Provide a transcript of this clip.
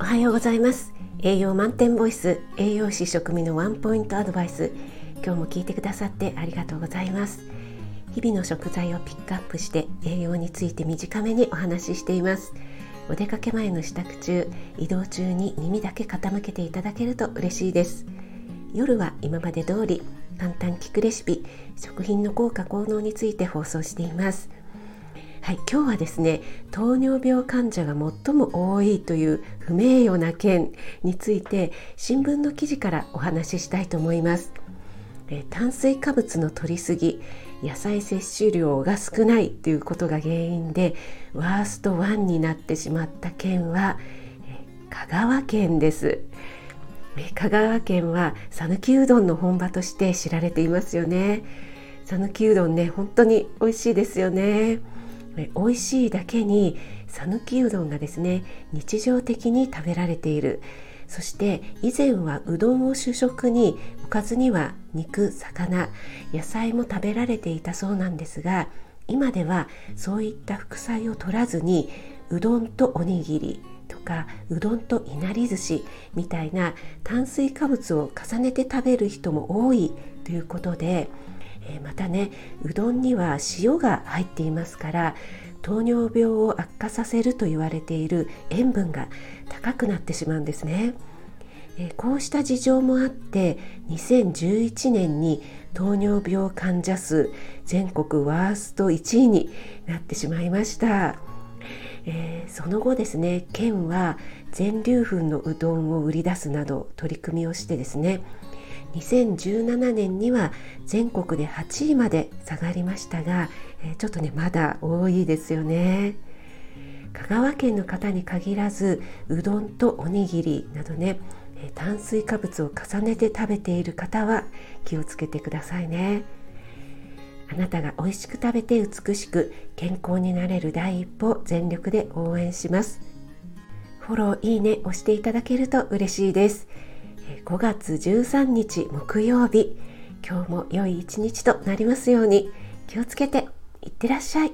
おはようございます。栄養満点ボイス栄養士食味のワンポイントアドバイス。今日も聞いてくださってありがとうございます。日々の食材をピックアップして栄養について短めにお話ししています。お出かけ前の支度中移動中に耳だけ傾けていただけると嬉しいです。夜は今まで通り簡単聞くレシピ食品の効果効能について放送しています。はい、今日はですね糖尿病患者が最も多いという不名誉な件について新聞の記事からお話ししたいと思います。え炭水化物の摂りすぎ野菜摂取量が少ないということが原因でワースト1になってしまった県は香川県です。香川県は讃岐うどんの本場として知られていますよね。讃岐うどんね本当に美味しいですよね。美味しいだけに讃岐うどんがですね日常的に食べられている。そして以前はうどんを主食におかずには肉魚野菜も食べられていたそうなんですが今ではそういった副菜を取らずにうどんとおにぎりとかうどんといなり寿司みたいな炭水化物を重ねて食べる人も多いということでえまたねうどんには塩が入っていますから糖尿病を悪化させると言われている塩分が高くなってしまうんですね。えこうした事情もあって2011年に糖尿病患者数全国ワースト1位になってしまいました。え、その後ですね県は全粒粉のうどんを売り出すなど取り組みをしてですね2017年には全国で8位まで下がりましたが、えちょっとねまだ多いですよね。香川県の方に限らずうどんとおにぎりなどね炭水化物を重ねて食べている方は気をつけてくださいね。あなたが美味しく食べて美しく健康になれる第一歩全力で応援します。フォローいいね押していただけると嬉しいです。5月13日木曜日今日も良い一日となりますように気をつけていってらっしゃい。